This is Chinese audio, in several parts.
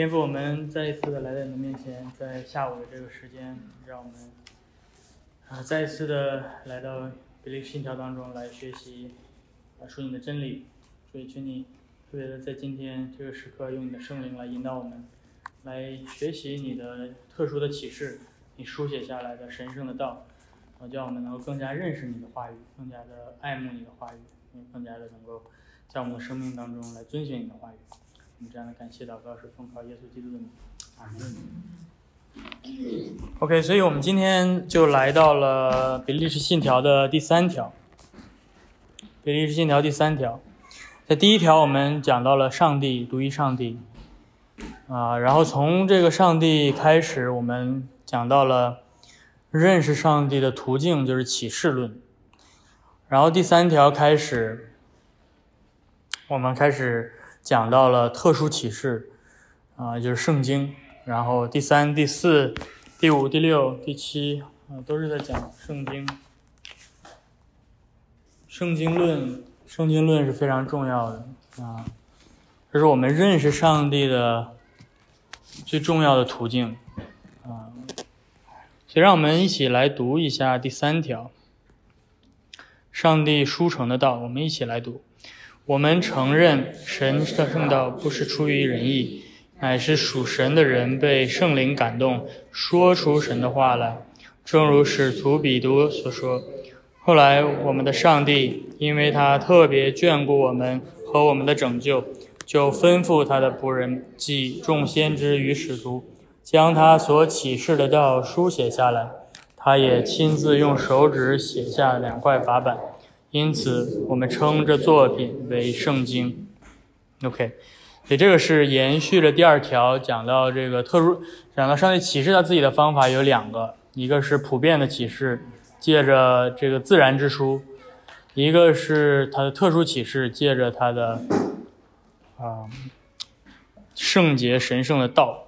天父，我们再一次的来到你的面前，在下午的这个时间，让我们啊再一次的来到比利信条当中来学习啊说你的真理。所以，求你特别的在今天这个时刻，用你的圣灵来引导我们，来学习你的特殊的启示，你书写下来的神圣的道，啊，叫我们能够更加认识你的话语，更加的爱慕你的话语，也更加的能够在我们的生命当中来遵循你的话语。我们这样的感谢祷告是奉靠耶稣基督的名，阿门。OK，所以我们今天就来到了比利时信条的第三条。比利时信条第三条，在第一条我们讲到了上帝独一上帝，啊，然后从这个上帝开始，我们讲到了认识上帝的途径，就是启示论。然后第三条开始，我们开始。讲到了特殊启示，啊，就是圣经。然后第三、第四、第五、第六、第七，啊，都是在讲圣经。圣经论，圣经论是非常重要的啊，这是我们认识上帝的最重要的途径啊。所以，让我们一起来读一下第三条：上帝书成的道。我们一起来读。我们承认神的圣道不是出于人意，乃是属神的人被圣灵感动，说出神的话来。正如使徒彼得所说：“后来我们的上帝，因为他特别眷顾我们和我们的拯救，就吩咐他的仆人，即众先知与使徒，将他所启示的道书写下来。他也亲自用手指写下两块法板。”因此，我们称这作品为圣经。OK，所以这个是延续了第二条，讲到这个特殊，讲到上帝启示他自己的方法有两个，一个是普遍的启示，借着这个自然之书；一个是他的特殊启示，借着他的啊圣洁神圣的道。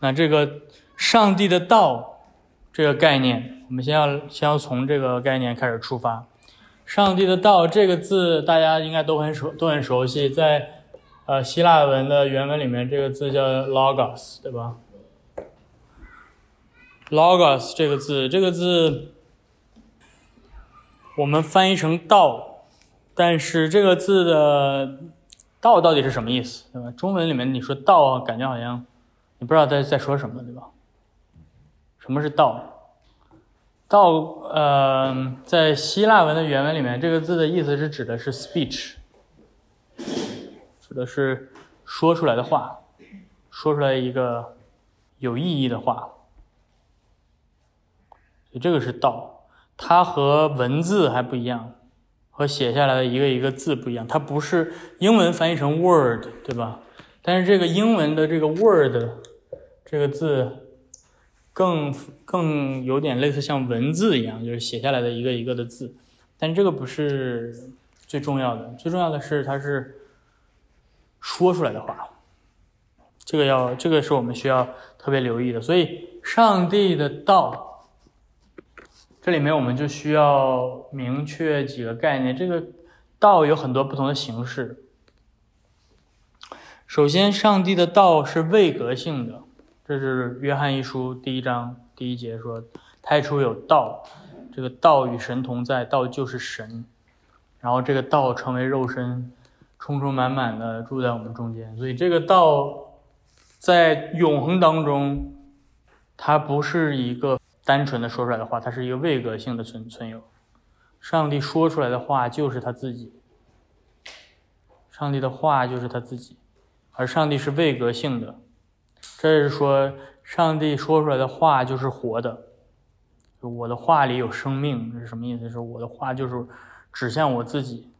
那这个上帝的道这个概念，我们先要先要从这个概念开始出发。上帝的道这个字，大家应该都很熟，都很熟悉。在呃希腊文的原文里面，这个字叫 logos，对吧？logos 这个字，这个字我们翻译成道，但是这个字的道到底是什么意思，对吧？中文里面你说道，感觉好像你不知道在在说什么，对吧？什么是道？道，呃，在希腊文的原文里面，这个字的意思是指的是 speech，指的是说出来的话，说出来一个有意义的话。所以这个是道，它和文字还不一样，和写下来的一个一个字不一样。它不是英文翻译成 word，对吧？但是这个英文的这个 word 这个字。更更有点类似像文字一样，就是写下来的一个一个的字，但这个不是最重要的，最重要的是它是说出来的话，这个要这个是我们需要特别留意的。所以，上帝的道，这里面我们就需要明确几个概念。这个道有很多不同的形式。首先，上帝的道是位格性的。这是约翰一书第一章第一节说：“太初有道，这个道与神同在，道就是神。然后这个道成为肉身，充充满满的住在我们中间。所以这个道在永恒当中，它不是一个单纯的说出来的话，它是一个位格性的存存有。上帝说出来的话就是他自己，上帝的话就是他自己，而上帝是位格性的。”这是说，上帝说出来的话就是活的，我的话里有生命，是什么意思？是我的话就是指向我自己。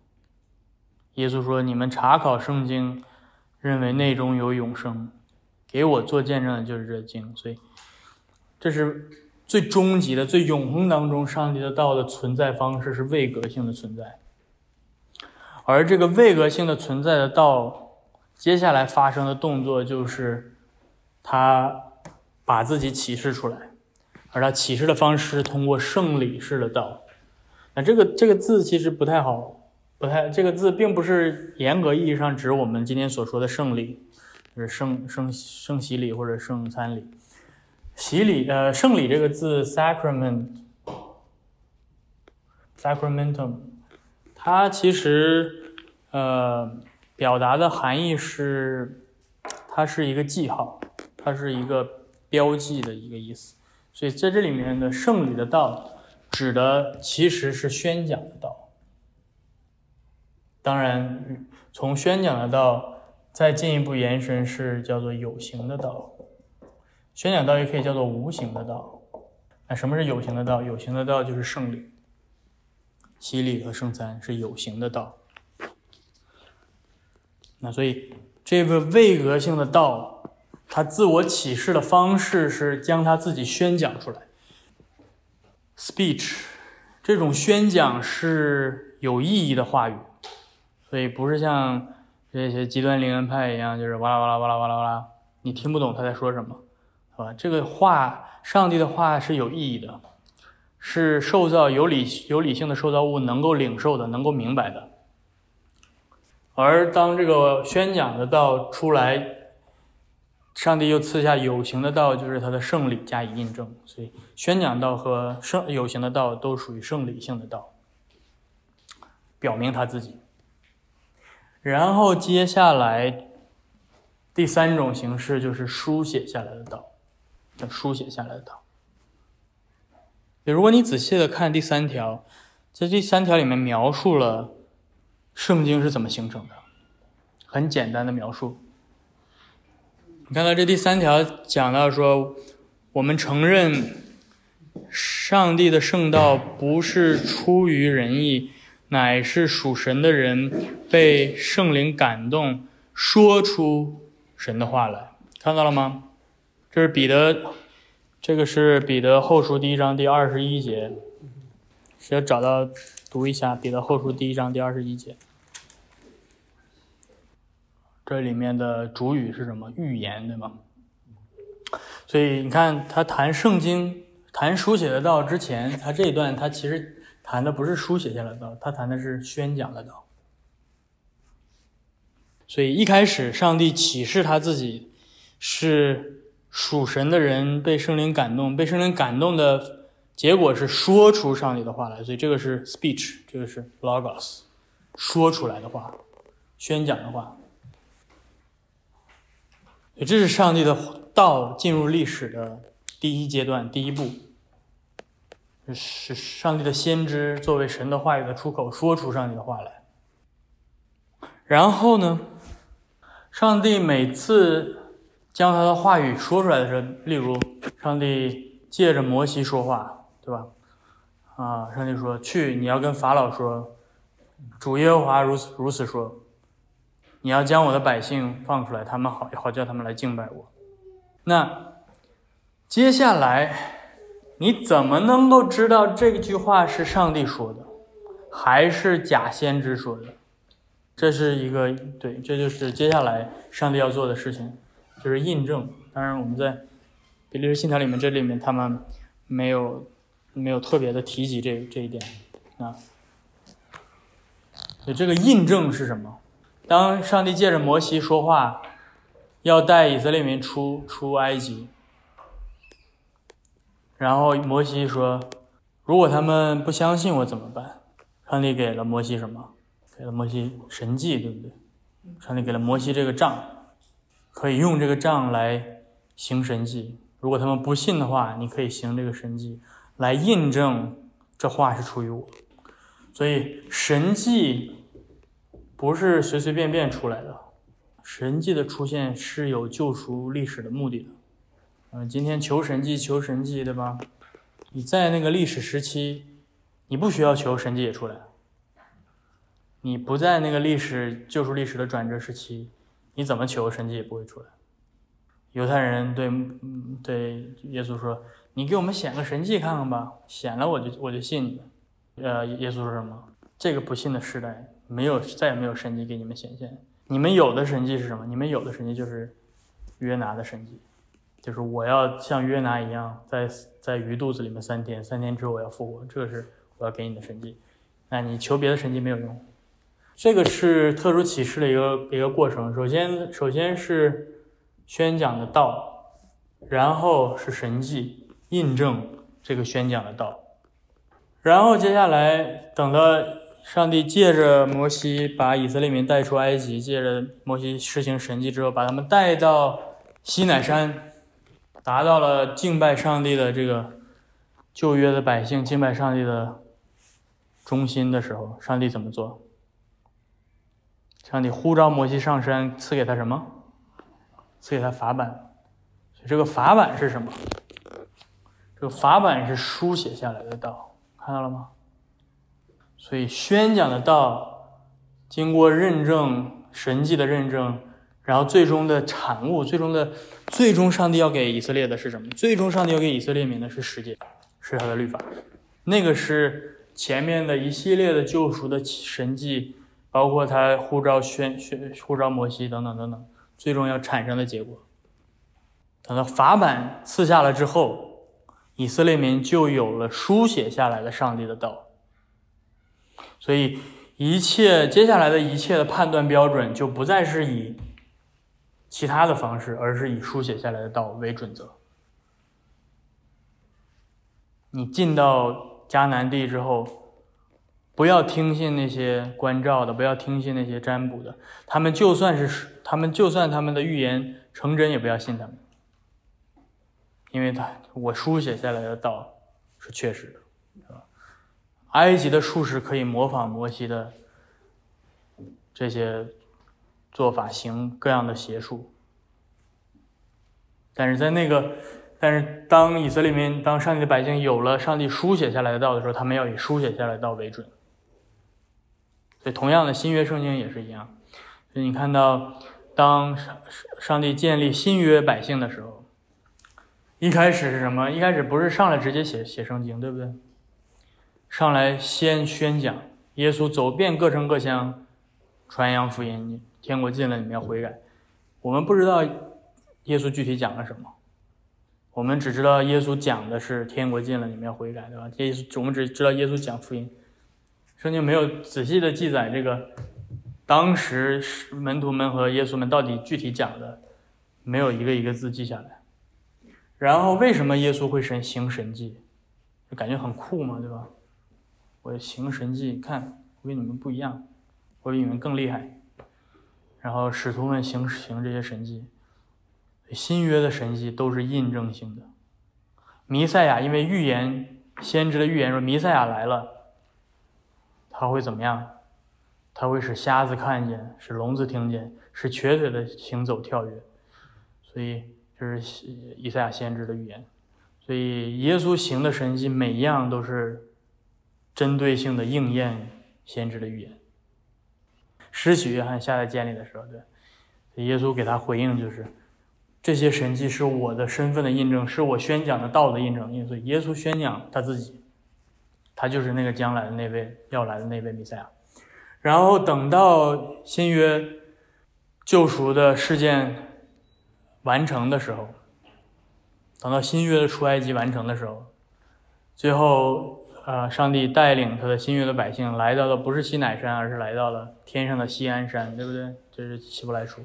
耶稣说：“你们查考圣经，认为内中有永生，给我做见证的就是这经。”所以，这是最终极的、最永恒当中，上帝的道的存在方式是位格性的存在，而这个位格性的存在的道，接下来发生的动作就是。他把自己启示出来，而他启示的方式通过圣礼式的道。那这个这个字其实不太好，不太这个字并不是严格意义上指我们今天所说的圣礼，就是圣圣圣洗礼或者圣餐礼。洗礼，呃，圣礼这个字 sacrament，sacramentum，它其实呃表达的含义是，它是一个记号，它是一个标记的一个意思。所以在这里面的圣礼的道，指的其实是宣讲的道。当然，从宣讲的道再进一步延伸，是叫做有形的道。宣讲道也可以叫做无形的道。那什么是有形的道？有形的道就是圣礼、洗礼和圣餐是有形的道。那所以这个位格性的道，他自我启示的方式是将他自己宣讲出来。Speech 这种宣讲是有意义的话语，所以不是像这些极端灵恩派一样，就是哇啦哇啦哇啦哇啦哇啦，你听不懂他在说什么。啊，这个话，上帝的话是有意义的，是受造有理有理性的受造物能够领受的，能够明白的。而当这个宣讲的道出来，上帝又赐下有形的道，就是他的圣礼加以印证。所以，宣讲道和圣有形的道都属于圣礼性的道，表明他自己。然后接下来第三种形式就是书写下来的道。书写下来的道。如果你仔细的看第三条，在第三条里面描述了圣经是怎么形成的，很简单的描述。你看到这第三条讲到说，我们承认上帝的圣道不是出于人意，乃是属神的人被圣灵感动，说出神的话来。看到了吗？这是彼得，这个是彼得后书第一章第二十一节，需要找到读一下彼得后书第一章第二十一节。这里面的主语是什么？预言，对吗？所以你看，他谈圣经、谈书写的道之前，他这一段他其实谈的不是书写下来的道，他谈的是宣讲的道。所以一开始，上帝启示他自己是。属神的人被圣灵感动，被圣灵感动的结果是说出上帝的话来，所以这个是 speech，这个是 logos，说出来的话，宣讲的话。这是上帝的道进入历史的第一阶段，第一步，是上帝的先知作为神的话语的出口，说出上帝的话来。然后呢，上帝每次。将他的话语说出来的时候，例如上帝借着摩西说话，对吧？啊，上帝说：“去，你要跟法老说，主耶和华如此如此说，你要将我的百姓放出来，他们好好叫他们来敬拜我。”那接下来你怎么能够知道这句话是上帝说的，还是假先知说的？这是一个对，这就是接下来上帝要做的事情。就是印证，当然我们在比利时信条里面，这里面他们没有没有特别的提及这这一点啊。所以这个印证是什么？当上帝借着摩西说话，要带以色列民出出埃及，然后摩西说：“如果他们不相信我怎么办？”上帝给了摩西什么？给了摩西神迹，对不对？上帝给了摩西这个杖。可以用这个杖来行神迹。如果他们不信的话，你可以行这个神迹来印证这话是出于我。所以神迹不是随随便便出来的，神迹的出现是有救赎历史的目的的。嗯，今天求神迹，求神迹，对吧？你在那个历史时期，你不需要求神迹也出来。你不在那个历史救赎历史的转折时期。你怎么求神迹也不会出来。犹太人对对耶稣说：“你给我们显个神迹看看吧，显了我就我就信你。”呃，耶稣说什么？这个不信的时代没有再也没有神迹给你们显现。你们有的神迹是什么？你们有的神迹就是约拿的神迹，就是我要像约拿一样在在鱼肚子里面三天，三天之后我要复活，这个是我要给你的神迹。那你求别的神迹没有用。这个是特殊启示的一个一个过程。首先，首先是宣讲的道，然后是神迹印证这个宣讲的道，然后接下来等到上帝借着摩西把以色列民带出埃及，借着摩西施行神迹之后，把他们带到西乃山，达到了敬拜上帝的这个旧约的百姓敬拜上帝的中心的时候，上帝怎么做？上帝呼召摩西上山，赐给他什么？赐给他法版。这个法版是什么？这个法版是书写下来的道，看到了吗？所以宣讲的道，经过认证、神迹的认证，然后最终的产物，最终的最终，上帝要给以色列的是什么？最终上帝要给以色列民的是世界，是他的律法。那个是前面的一系列的救赎的神迹。包括他呼召宣宣呼召摩西等等等等，最终要产生的结果。等到法版赐下了之后，以色列民就有了书写下来的上帝的道。所以一切接下来的一切的判断标准就不再是以其他的方式，而是以书写下来的道为准则。你进到迦南地之后。不要听信那些关照的，不要听信那些占卜的。他们就算是他们，就算他们的预言成真，也不要信他们，因为他我书写下来的道是确实的，是吧？埃及的术士可以模仿摩西的这些做法，行各样的邪术，但是在那个，但是当以色列民、当上帝的百姓有了上帝书写下来的道的时候，他们要以书写下来的道为准。对，同样的新约圣经也是一样。所以你看到，当上上帝建立新约百姓的时候，一开始是什么？一开始不是上来直接写写圣经，对不对？上来先宣讲，耶稣走遍各城各乡，传扬福音，天国近了，你们要悔改。我们不知道耶稣具体讲了什么，我们只知道耶稣讲的是天国近了，你们要悔改，对吧？耶稣，我们只知道耶稣讲福音。圣经没有仔细的记载这个当时门徒们和耶稣们到底具体讲的，没有一个一个字记下来。然后为什么耶稣会神行神迹？就感觉很酷嘛，对吧？我行神迹，看我跟你们不一样，我比你们更厉害。然后使徒们行行这些神迹，新约的神迹都是印证性的。弥赛亚因为预言先知的预言说弥赛亚来了。他会怎么样？他会使瞎子看见，使聋子听见，使瘸腿的行走跳跃。所以这是以赛亚先知的预言。所以耶稣行的神迹，每一样都是针对性的应验先知的预言。施洗约翰下来监里的时候，对，耶稣给他回应就是：这些神迹是我的身份的印证，是我宣讲的道的印证。所以耶稣宣讲他自己。他就是那个将来的那位要来的那位弥赛亚，然后等到新约救赎的事件完成的时候，等到新约的出埃及完成的时候，最后呃，上帝带领他的新约的百姓来到了不是西乃山，而是来到了天上的西安山，对不对？这是希伯来书，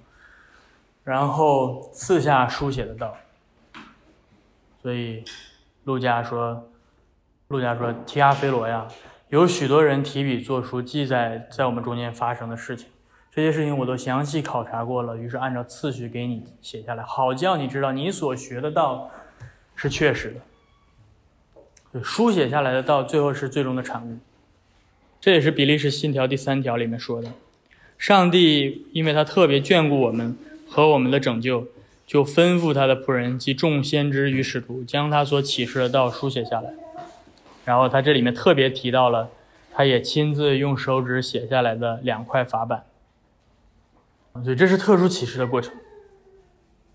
然后赐下书写的道，所以路加说。陆家说：“提阿菲罗呀，有许多人提笔作书，记载在我们中间发生的事情。这些事情我都详细考察过了，于是按照次序给你写下来，好叫你知道你所学的道是确实的。书写下来的道，最后是最终的产物。这也是比利时信条第三条里面说的：上帝因为他特别眷顾我们和我们的拯救，就吩咐他的仆人及众先知与使徒，将他所启示的道书写下来。”然后他这里面特别提到了，他也亲自用手指写下来的两块法板，所以这是特殊启示的过程。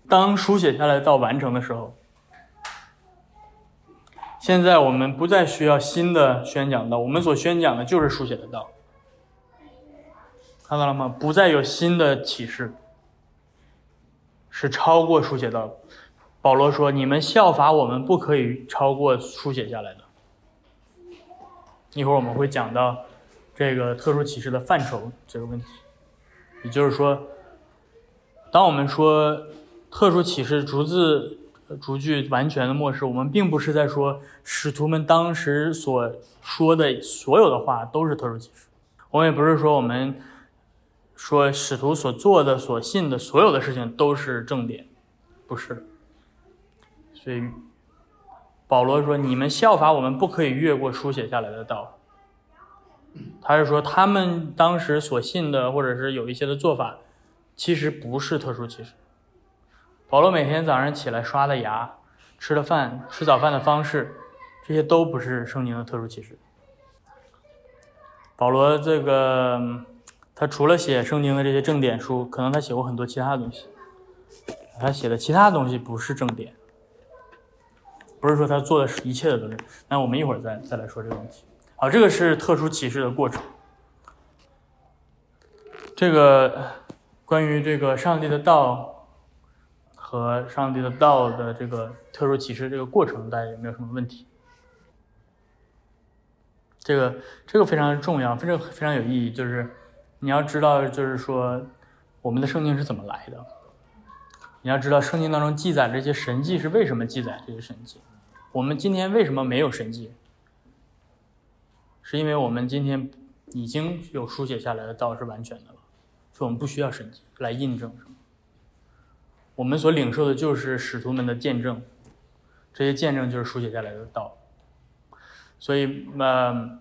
当书写下来到完成的时候，现在我们不再需要新的宣讲道，我们所宣讲的就是书写的道，看到了吗？不再有新的启示，是超过书写道。保罗说：“你们效法我们，不可以超过书写下来的。”一会儿我们会讲到这个特殊启示的范畴这个问题，也就是说，当我们说特殊启示逐字逐句完全的漠视，我们并不是在说使徒们当时所说的所有的话都是特殊启示，我们也不是说我们说使徒所做的、所信的所有的事情都是正典，不是。所以保罗说：“你们效法我们，不可以越过书写下来的道。”他是说他们当时所信的，或者是有一些的做法，其实不是特殊启示。保罗每天早上起来刷的牙、吃的饭、吃早饭的方式，这些都不是圣经的特殊启示。保罗这个，他除了写圣经的这些正典书，可能他写过很多其他的东西。他写的其他东西不是正典，不是说他做的一切的都是。那我们一会儿再再来说这个问题。好，这个是特殊启示的过程。这个关于这个上帝的道。和上帝的道的这个特殊启示这个过程，大家有没有什么问题？这个这个非常重要，非常非常有意义。就是你要知道，就是说我们的圣经是怎么来的。你要知道圣经当中记载这些神迹是为什么记载这些神迹。我们今天为什么没有神迹？是因为我们今天已经有书写下来的道是完全的了，所以我们不需要神迹来印证。我们所领受的就是使徒们的见证，这些见证就是书写下来的道。所以，呃，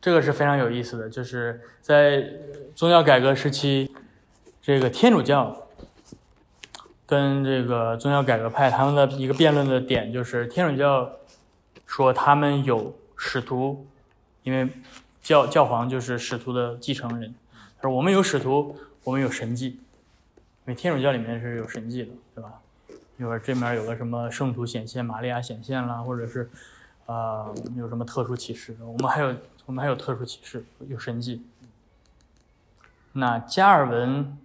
这个是非常有意思的，就是在宗教改革时期，这个天主教跟这个宗教改革派他们的一个辩论的点就是，天主教说他们有使徒，因为教教皇就是使徒的继承人，他说我们有使徒，我们有神迹。因为天主教里面是有神迹的，对吧？一会儿这面有个什么圣徒显现、玛利亚显现啦，或者是，呃，有什么特殊启示？我们还有我们还有特殊启示，有神迹。那加尔文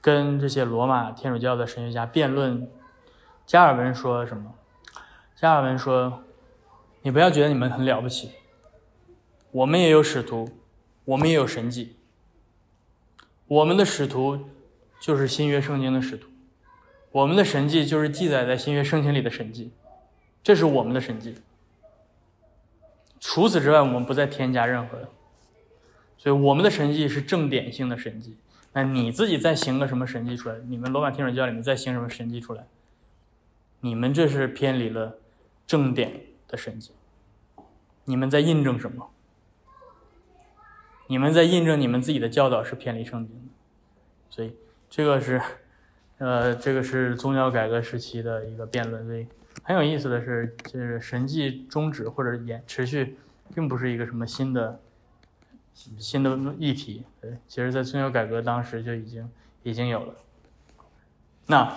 跟这些罗马天主教的神学家辩论，加尔文说什么？加尔文说：“你不要觉得你们很了不起，我们也有使徒，我们也有神迹，我们的使徒。”就是新约圣经的使徒，我们的神迹就是记载在新约圣经里的神迹，这是我们的神迹。除此之外，我们不再添加任何的。所以我们的神迹是正典性的神迹。那你自己再行个什么神迹出来？你们罗马天主教里面再行什么神迹出来？你们这是偏离了正典的神迹。你们在印证什么？你们在印证你们自己的教导是偏离圣经的。所以。这个是，呃，这个是宗教改革时期的一个辩论。所以很有意思的是，就是神迹终止或者延持续，并不是一个什么新的新的议题。对，其实在宗教改革当时就已经已经有了。那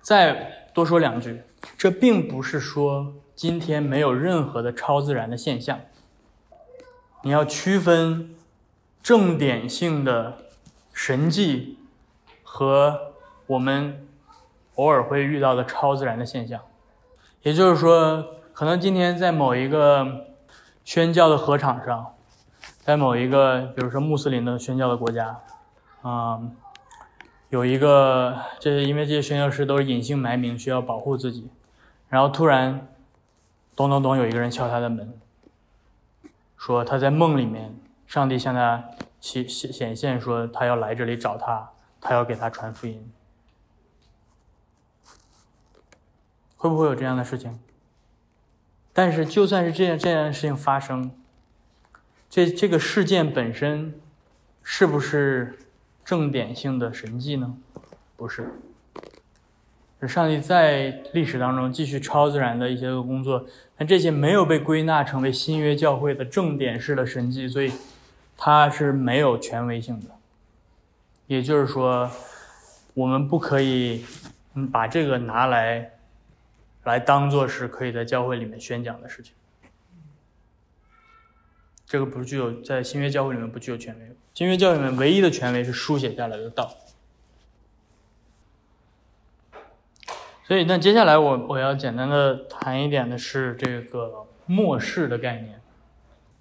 再多说两句，这并不是说今天没有任何的超自然的现象。你要区分正典性的神迹。和我们偶尔会遇到的超自然的现象，也就是说，可能今天在某一个宣教的合场上，在某一个比如说穆斯林的宣教的国家，啊，有一个这因为这些宣教师都是隐姓埋名，需要保护自己，然后突然咚咚咚有一个人敲他的门，说他在梦里面，上帝向他显显现说他要来这里找他。他要给他传福音，会不会有这样的事情？但是，就算是这样这样的事情发生，这这个事件本身是不是正典性的神迹呢？不是。上帝在历史当中继续超自然的一些个工作，但这些没有被归纳成为新约教会的正典式的神迹，所以它是没有权威性的。也就是说，我们不可以把这个拿来来当做是可以在教会里面宣讲的事情。这个不具有在新约教会里面不具有权威。新约教会里面唯一的权威是书写下来的道。所以，那接下来我我要简单的谈一点的是这个末世的概念。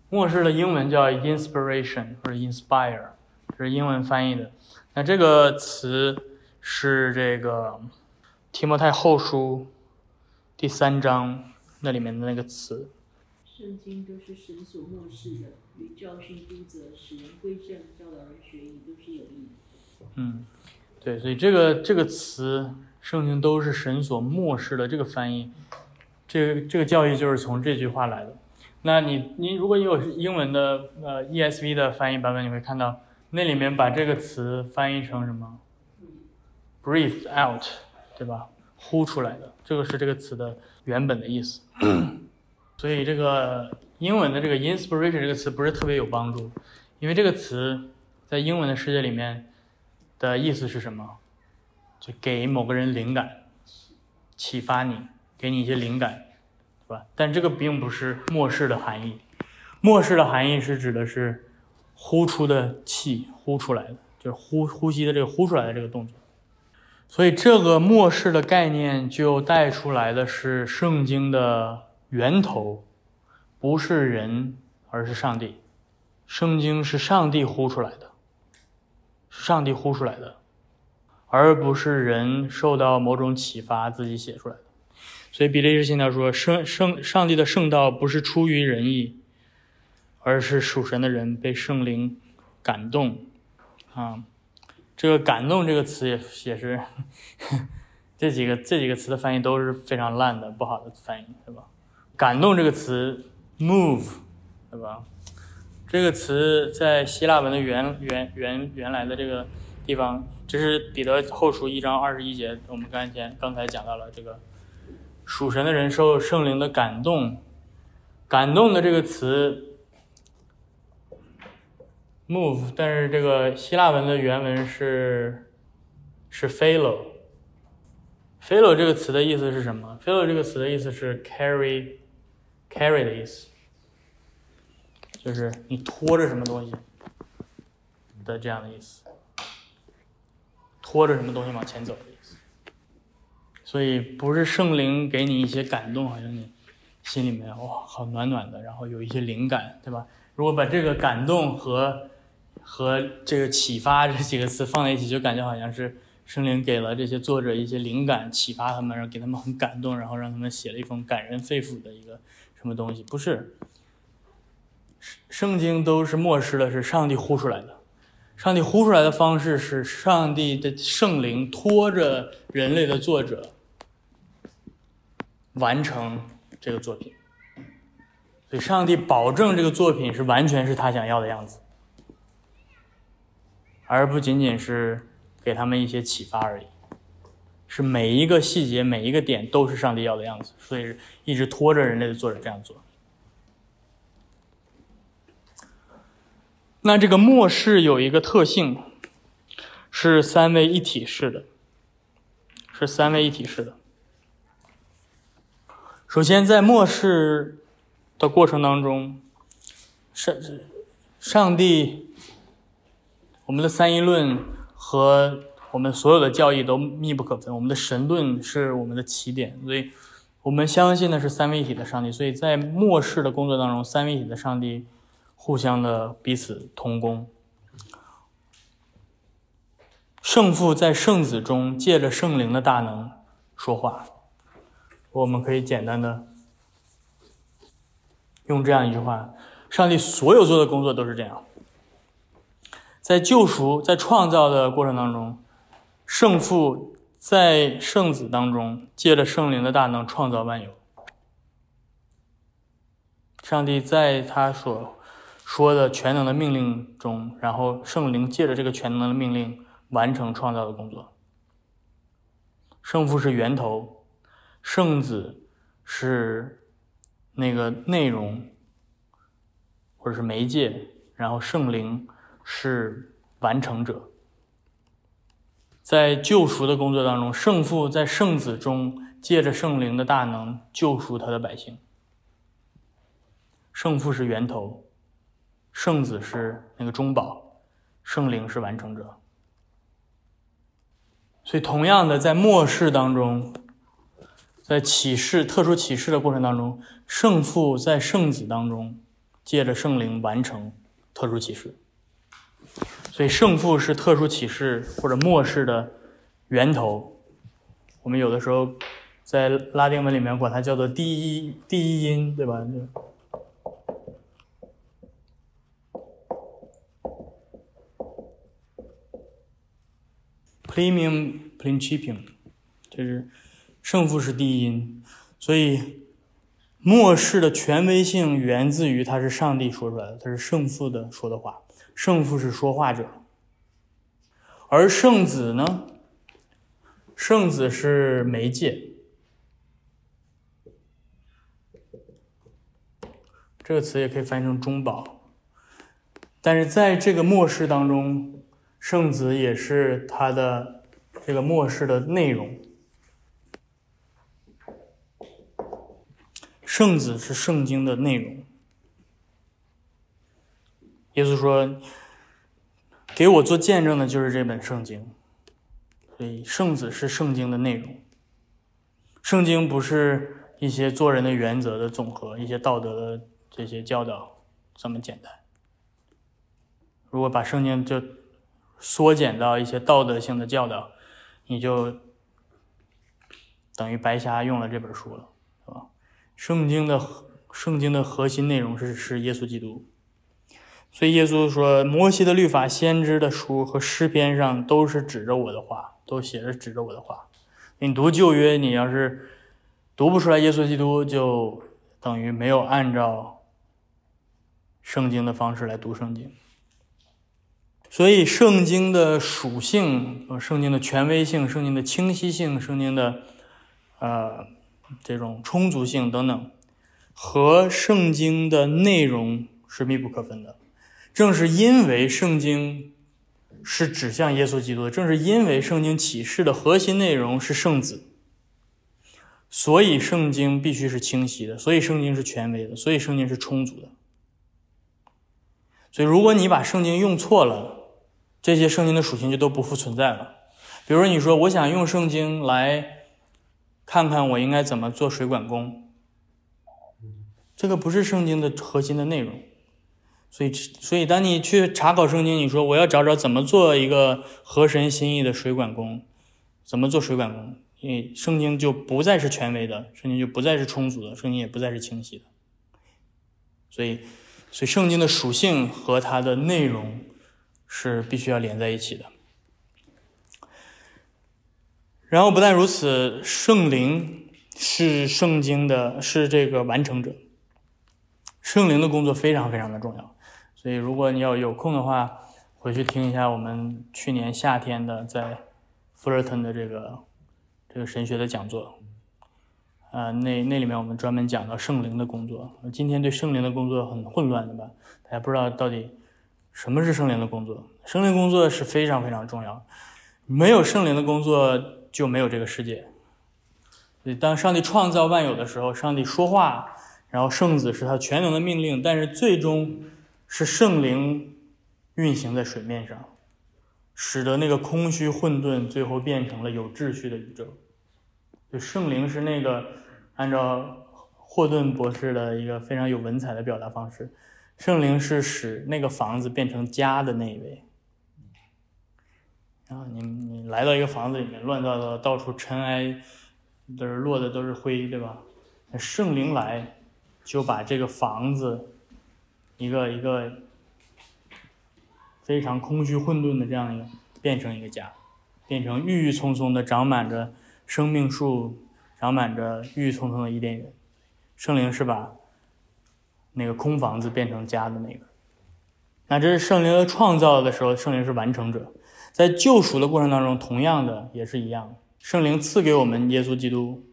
末世的英文叫 inspiration 或者 inspire，这是英文翻译的。那这个词是这个提摩太后书第三章那里面的那个词。圣经都是神所漠视的，与教训、督责、使人归正、教导人学义，都是有益的。嗯，对，所以这个这个词，圣经都是神所漠视的。这个翻译，这个这个教义就是从这句话来的。那你你如果有英文的呃 ESV 的翻译版本，你会看到那里面把这个词翻译成什么？breathe out，对吧？呼出来的，这个是这个词的原本的意思。所以这个英文的这个 inspiration 这个词不是特别有帮助，因为这个词在英文的世界里面的意思是什么？就给某个人灵感，启发你，给你一些灵感，对吧？但这个并不是末世的含义，末世的含义是指的是呼出的气，呼出来的，就是呼呼吸的这个呼出来的这个动作。所以这个末世的概念就带出来的是圣经的。源头不是人，而是上帝。圣经是上帝呼出来的，是上帝呼出来的，而不是人受到某种启发自己写出来的。所以比利时信条说：“圣圣上帝的圣道不是出于人意，而是属神的人被圣灵感动。”啊，这个“感动”这个词也也是这几个这几个词的翻译都是非常烂的、不好的翻译，对吧？感动这个词，move，对吧？这个词在希腊文的原原原原来的这个地方，这是彼得后书一章二十一节，我们刚才刚才讲到了这个属神的人受圣灵的感动，感动的这个词 move，但是这个希腊文的原文是是 philo，philo 这个词的意思是什么？philo 这个词的意思是 carry。carry 的意思，就是你拖着什么东西的这样的意思，拖着什么东西往前走的意思。所以不是圣灵给你一些感动，好像你心里面哇好暖暖的，然后有一些灵感，对吧？如果把这个感动和和这个启发这几个词放在一起，就感觉好像是圣灵给了这些作者一些灵感，启发他们，然后给他们很感动，然后让他们写了一封感人肺腑的一个。什么东西不是？圣圣经都是漠视的，是上帝呼出来的。上帝呼出来的方式是上帝的圣灵拖着人类的作者完成这个作品。所以，上帝保证这个作品是完全是他想要的样子，而不仅仅是给他们一些启发而已。是每一个细节、每一个点都是上帝要的样子，所以一直拖着人类的作者这样做。那这个末世有一个特性，是三位一体式的，是三位一体式的。首先，在末世的过程当中，上上帝，我们的三一论和。我们所有的教义都密不可分，我们的神论是我们的起点，所以我们相信的是三位一体的上帝。所以在末世的工作当中，三位一体的上帝互相的彼此同工。圣父在圣子中借着圣灵的大能说话，我们可以简单的用这样一句话：上帝所有做的工作都是这样，在救赎、在创造的过程当中。圣父在圣子当中借着圣灵的大能创造万有。上帝在他所说的全能的命令中，然后圣灵借着这个全能的命令完成创造的工作。圣父是源头，圣子是那个内容或者是媒介，然后圣灵是完成者。在救赎的工作当中，圣父在圣子中借着圣灵的大能救赎他的百姓。圣父是源头，圣子是那个中保，圣灵是完成者。所以，同样的，在末世当中，在启示特殊启示的过程当中，圣父在圣子当中借着圣灵完成特殊启示。所以，胜负是特殊启示或者末世的源头，我们有的时候在拉丁文里面管它叫做第一第一音，对吧？Premium principium，就是胜负是第一音，所以末世的权威性源自于它是上帝说出来的，它是胜负的说的话，圣父是说话者，而圣子呢，圣子是媒介，这个词也可以翻译成中保，但是在这个末世当中。圣子也是他的这个末世的内容。圣子是圣经的内容。耶稣说：“给我做见证的就是这本圣经。”所以，圣子是圣经的内容。圣经不是一些做人的原则的总和，一些道德的这些教导这么简单。如果把圣经就缩减到一些道德性的教导，你就等于白瞎用了这本书了，是吧？圣经的圣经的核心内容是是耶稣基督，所以耶稣说，摩西的律法、先知的书和诗篇上都是指着我的话，都写着指着我的话。你读旧约，你要是读不出来耶稣基督，就等于没有按照圣经的方式来读圣经。所以，圣经的属性、圣经的权威性、圣经的清晰性、圣经的呃这种充足性等等，和圣经的内容是密不可分的。正是因为圣经是指向耶稣基督的，正是因为圣经启示的核心内容是圣子，所以圣经必须是清晰的，所以圣经是权威的，所以圣经是充足的。所以，如果你把圣经用错了，这些圣经的属性就都不复存在了。比如说，你说我想用圣经来看看我应该怎么做水管工，这个不是圣经的核心的内容。所以，所以当你去查考圣经，你说我要找找怎么做一个合神心意的水管工，怎么做水管工，因为圣经就不再是权威的，圣经就不再是充足的，圣经也不再是清晰的。所以，所以圣经的属性和它的内容。是必须要连在一起的。然后不但如此，圣灵是圣经的，是这个完成者。圣灵的工作非常非常的重要，所以如果你要有空的话，回去听一下我们去年夏天的在 Fullerton 的这个这个神学的讲座。啊，那那里面我们专门讲到圣灵的工作。今天对圣灵的工作很混乱，的吧？大家不知道到底。什么是圣灵的工作？圣灵工作是非常非常重要。没有圣灵的工作，就没有这个世界。所以，当上帝创造万有的时候，上帝说话，然后圣子是他全能的命令，但是最终是圣灵运行在水面上，使得那个空虚混沌最后变成了有秩序的宇宙。就圣灵是那个按照霍顿博士的一个非常有文采的表达方式。圣灵是使那个房子变成家的那一位。然后你你来到一个房子里面，乱糟糟，到处尘埃，都是落的都是灰，对吧？圣灵来，就把这个房子，一个一个非常空虚混沌的这样一个，变成一个家，变成郁郁葱葱的长满着生命树，长满着郁郁葱葱的伊甸园。圣灵是把。那个空房子变成家的那个，那这是圣灵的创造的时候，圣灵是完成者，在救赎的过程当中，同样的也是一样，圣灵赐给我们耶稣基督，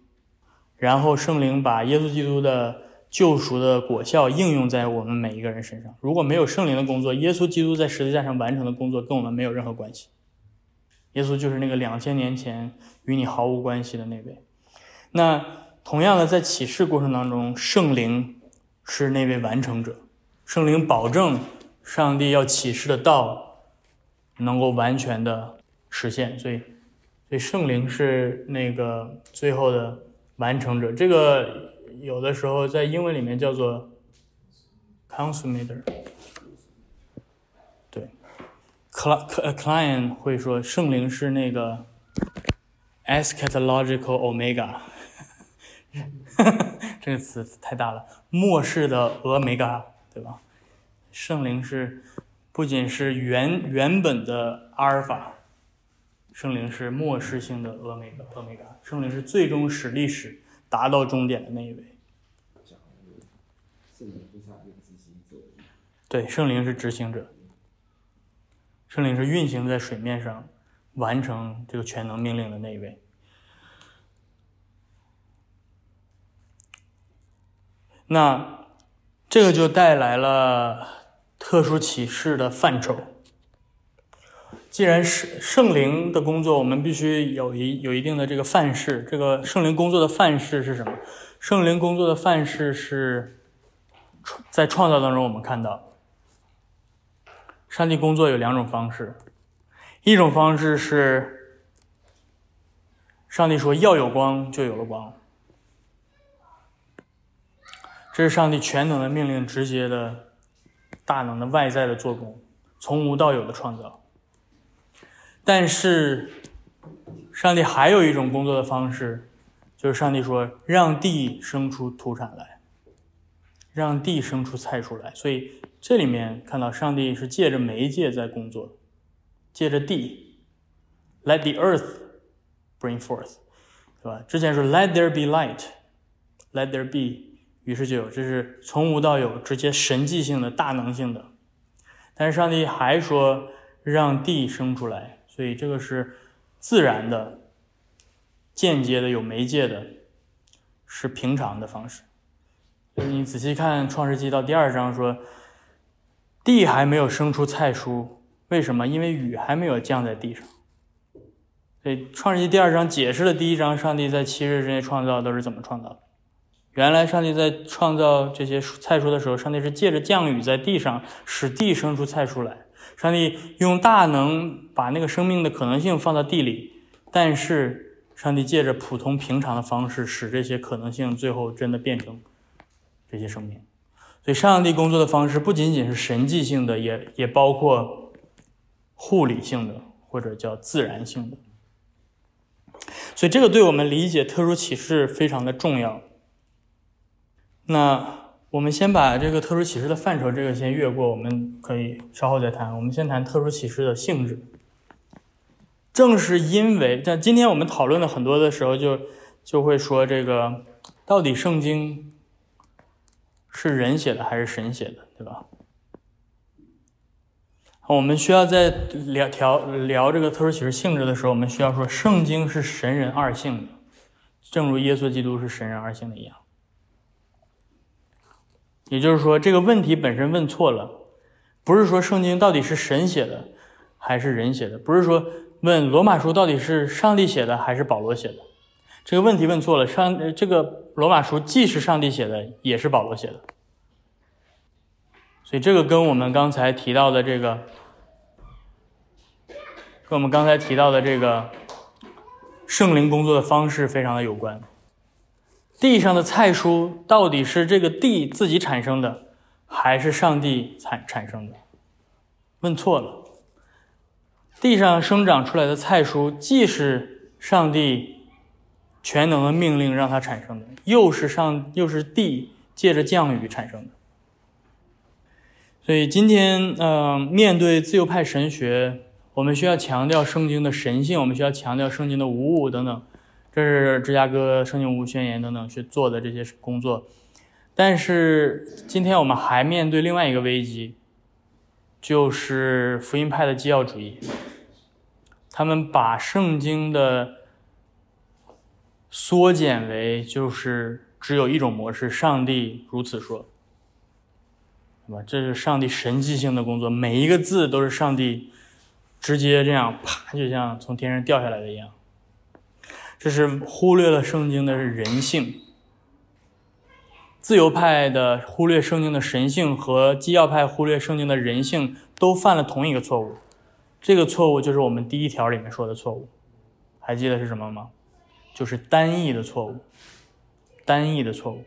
然后圣灵把耶稣基督的救赎的果效应用在我们每一个人身上。如果没有圣灵的工作，耶稣基督在十字架上完成的工作跟我们没有任何关系。耶稣就是那个两千年前与你毫无关系的那位。那同样的，在启示过程当中，圣灵。是那位完成者，圣灵保证上帝要启示的道能够完全的实现，所以，所以圣灵是那个最后的完成者。这个有的时候在英文里面叫做 consumator。对，，cl client 会说圣灵是那个 eschatological omega，这个词太大了，末世的俄梅嘎，对吧？圣灵是不仅是原原本的阿尔法，圣灵是末世性的俄梅嘎，俄梅嘎，圣灵是最终使历史达到终点的那一位。对，圣灵是执行者，圣灵是运行在水面上，完成这个全能命令的那一位。那这个就带来了特殊启示的范畴。既然是圣灵的工作，我们必须有一有一定的这个范式。这个圣灵工作的范式是什么？圣灵工作的范式是在创造当中我们看到，上帝工作有两种方式。一种方式是，上帝说要有光，就有了光。这是上帝全能的命令，直接的、大能的外在的做工，从无到有的创造。但是，上帝还有一种工作的方式，就是上帝说让地生出土产来，让地生出菜出来。所以这里面看到上帝是借着媒介在工作，借着地，Let the earth bring forth，对吧？之前说 Let there be light，Let there be。于是就有，这是从无到有，直接神迹性的大能性的。但是上帝还说让地生出来，所以这个是自然的、间接的、有媒介的，是平常的方式。你仔细看《创世纪》到第二章说，地还没有生出菜蔬，为什么？因为雨还没有降在地上。所以《创世纪》第二章解释了第一章上帝在七日之内创造都是怎么创造的。原来上帝在创造这些菜蔬的时候，上帝是借着降雨在地上，使地生出菜蔬来。上帝用大能把那个生命的可能性放到地里，但是上帝借着普通平常的方式，使这些可能性最后真的变成这些生命。所以，上帝工作的方式不仅仅是神迹性的，也也包括护理性的或者叫自然性的。所以，这个对我们理解特殊启示非常的重要。那我们先把这个特殊启示的范畴，这个先越过，我们可以稍后再谈。我们先谈特殊启示的性质。正是因为在今天我们讨论的很多的时候，就就会说这个到底圣经是人写的还是神写的，对吧？我们需要在聊调聊这个特殊启示性质的时候，我们需要说圣经是神人二性的，正如耶稣基督是神人二性的一样。也就是说，这个问题本身问错了，不是说圣经到底是神写的还是人写的，不是说问罗马书到底是上帝写的还是保罗写的，这个问题问错了。上这个罗马书既是上帝写的，也是保罗写的，所以这个跟我们刚才提到的这个，跟我们刚才提到的这个圣灵工作的方式非常的有关。地上的菜蔬到底是这个地自己产生的，还是上帝产产生的？问错了。地上生长出来的菜蔬，既是上帝全能的命令让它产生的，又是上又是地借着降雨产生的。所以今天，嗯，面对自由派神学，我们需要强调圣经的神性，我们需要强调圣经的无误等等。这是芝加哥圣经无宣言等等去做的这些工作，但是今天我们还面对另外一个危机，就是福音派的基要主义。他们把圣经的缩减为就是只有一种模式，上帝如此说，对吧？这是上帝神迹性的工作，每一个字都是上帝直接这样啪，就像从天上掉下来的一样。这是忽略了圣经的人性，自由派的忽略圣经的神性和基要派忽略圣经的人性都犯了同一个错误。这个错误就是我们第一条里面说的错误，还记得是什么吗？就是单义的错误，单义的错误。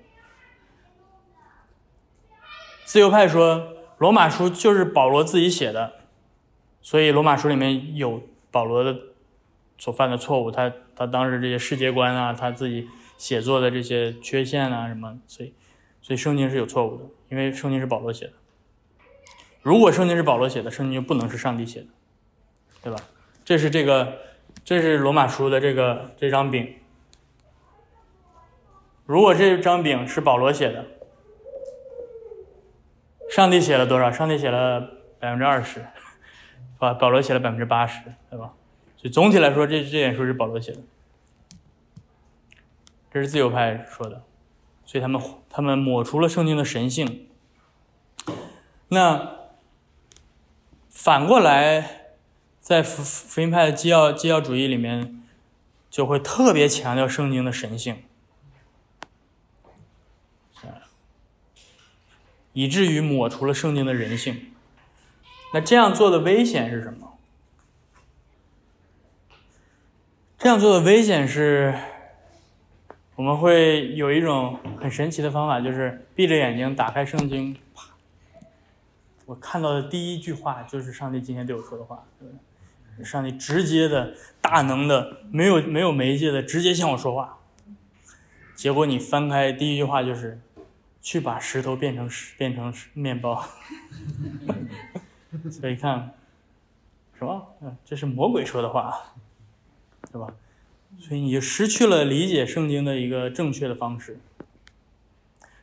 自由派说罗马书就是保罗自己写的，所以罗马书里面有保罗的。所犯的错误，他他当时这些世界观啊，他自己写作的这些缺陷啊什么，所以所以圣经是有错误的，因为圣经是保罗写的。如果圣经是保罗写的，圣经就不能是上帝写的，对吧？这是这个，这是罗马书的这个这张饼。如果这张饼是保罗写的，上帝写了多少？上帝写了百分之二十，保保罗写了百分之八十，对吧？所以总体来说，这这点书是保罗写的，这是自由派说的，所以他们他们抹除了圣经的神性。那反过来，在福福音派的基要基要主义里面，就会特别强调圣经的神性。以至于抹除了圣经的人性。那这样做的危险是什么？这样做的危险是，我们会有一种很神奇的方法，就是闭着眼睛打开圣经，啪，我看到的第一句话就是上帝今天对我说的话，上帝直接的、大能的、没有没有媒介的直接向我说话。结果你翻开第一句话就是。去把石头变成石，变成面包。所以看，什么？这是魔鬼说的话，对吧？所以你就失去了理解圣经的一个正确的方式。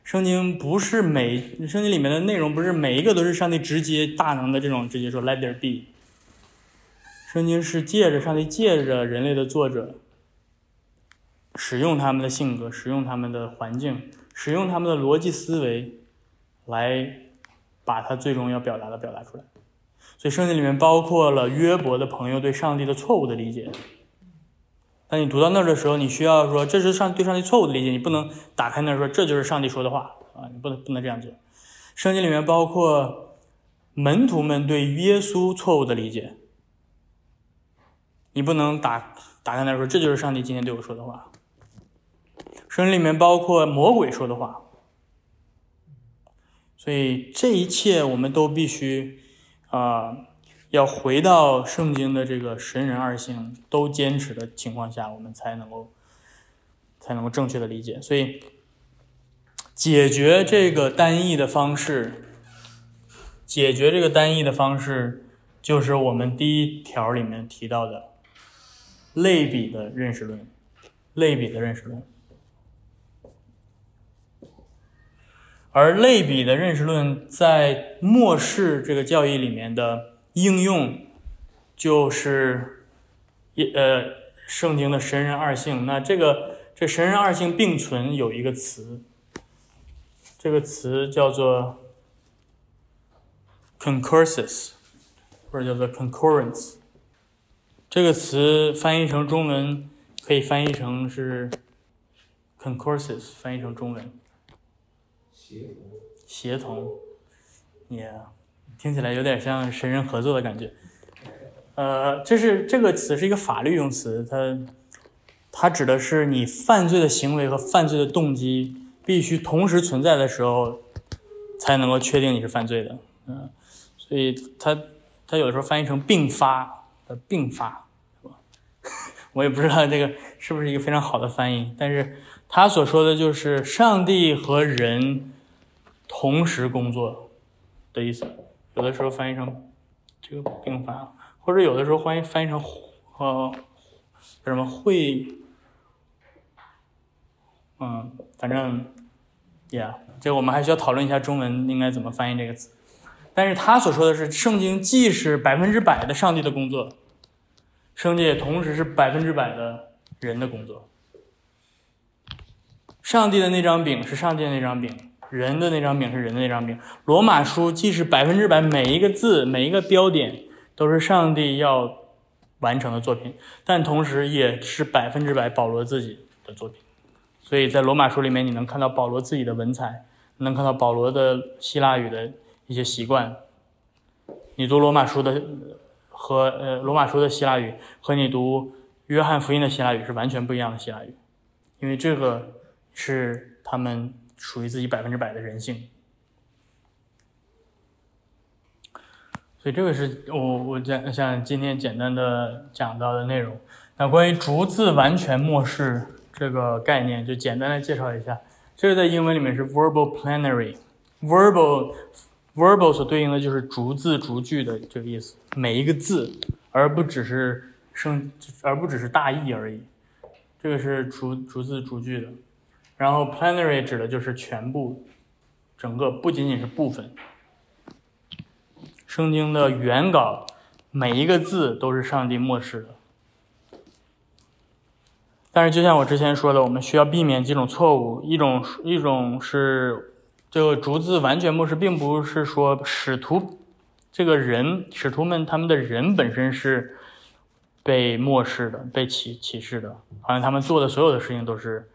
圣经不是每圣经里面的内容不是每一个都是上帝直接大能的这种直接说 “Let there be”。圣经是借着上帝借着人类的作者，使用他们的性格，使用他们的环境。使用他们的逻辑思维，来把他最终要表达的表达出来。所以圣经里面包括了约伯的朋友对上帝的错误的理解。当你读到那儿的时候，你需要说这是上对上帝错误的理解，你不能打开那儿说这就是上帝说的话啊，你不能不能这样做。圣经里面包括门徒们对耶稣错误的理解，你不能打打开来说这就是上帝今天对我说的话。圣经里面包括魔鬼说的话，所以这一切我们都必须啊，要回到圣经的这个神人二性都坚持的情况下，我们才能够才能够正确的理解。所以，解决这个单一的方式，解决这个单一的方式，就是我们第一条里面提到的类比的认识论，类比的认识论。而类比的认识论在末世这个教义里面的应用，就是一呃圣经的神人二性。那这个这神人二性并存有一个词，这个词叫做 concursus，或者叫做 concurrence。这个词翻译成中文可以翻译成是 “concourses”，翻译成中文。协同，也听起来有点像神人合作的感觉。呃，这是这个词是一个法律用词，它它指的是你犯罪的行为和犯罪的动机必须同时存在的时候，才能够确定你是犯罪的。嗯，所以它它有的时候翻译成并发并发，我也不知道这个是不是一个非常好的翻译，但是他所说的就是上帝和人。同时工作的意思，有的时候翻译成这个并发，或者有的时候翻译翻译成呃叫什么会，嗯，反正，yeah，这我们还需要讨论一下中文应该怎么翻译这个词。但是他所说的是，圣经既是百分之百的上帝的工作，圣经也同时是百分之百的人的工作。上帝的那张饼是上帝的那张饼。人的那张饼是人的那张饼。罗马书既是百分之百每一个字、每一个标点都是上帝要完成的作品，但同时也是百分之百保罗自己的作品。所以在罗马书里面，你能看到保罗自己的文采，能看到保罗的希腊语的一些习惯。你读罗马书的和呃罗马书的希腊语和你读约翰福音的希腊语是完全不一样的希腊语，因为这个是他们。属于自己百分之百的人性，所以这个是我我讲像今天简单的讲到的内容。那关于逐字完全漠视这个概念，就简单的介绍一下。这个在英文里面是 verbal plenary，verbal verbal 所对应的就是逐字逐句的这个意思，每一个字，而不只是生，而不只是大意而已。这个是逐逐字逐句的。然后 plenary 指的就是全部，整个不仅仅是部分。圣经的原稿每一个字都是上帝漠视的。但是，就像我之前说的，我们需要避免几种错误。一种一种是，这个逐字完全漠视，并不是说使徒这个人，使徒们他们的人本身是被漠视的、被歧歧视的，好像他们做的所有的事情都是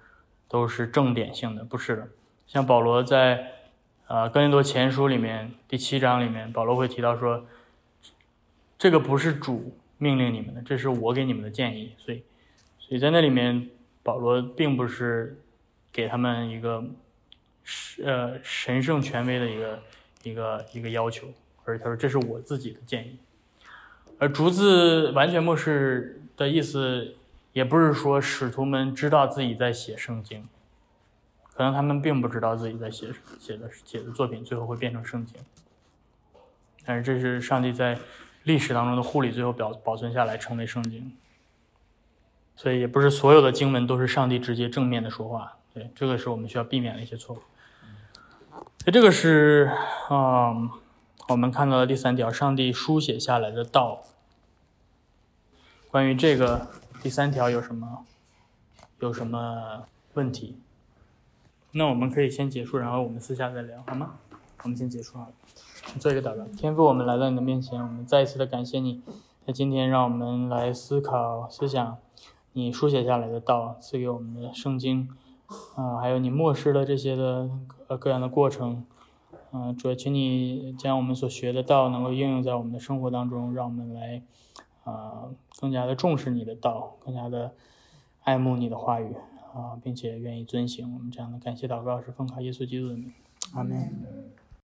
都是正典性的，不是的。像保罗在呃哥林多前书里面第七章里面，保罗会提到说，这个不是主命令你们的，这是我给你们的建议，所以。所以在那里面，保罗并不是给他们一个呃神圣权威的一个一个一个要求，而他说这是我自己的建议。而逐字完全漠视的意思，也不是说使徒们知道自己在写圣经，可能他们并不知道自己在写写的写的作品最后会变成圣经，但是这是上帝在历史当中的护理，最后保保存下来成为圣经。所以也不是所有的经文都是上帝直接正面的说话，对，这个是我们需要避免的一些错误。所以这个是，嗯，我们看到的第三条，上帝书写下来的道。关于这个第三条有什么有什么问题？那我们可以先结束，然后我们私下再聊，好吗？我们先结束好了。做一个祷告，天父，我们来到你的面前，我们再一次的感谢你，在今天让我们来思考思想。你书写下来的道赐给我们的圣经，啊，还有你漠视的这些的呃各样的过程，嗯，主要请你将我们所学的道能够应用在我们的生活当中，让我们来啊更加的重视你的道，更加的爱慕你的话语啊，并且愿意遵行。我们这样的感谢祷告是奉靠耶稣基督的名，阿门。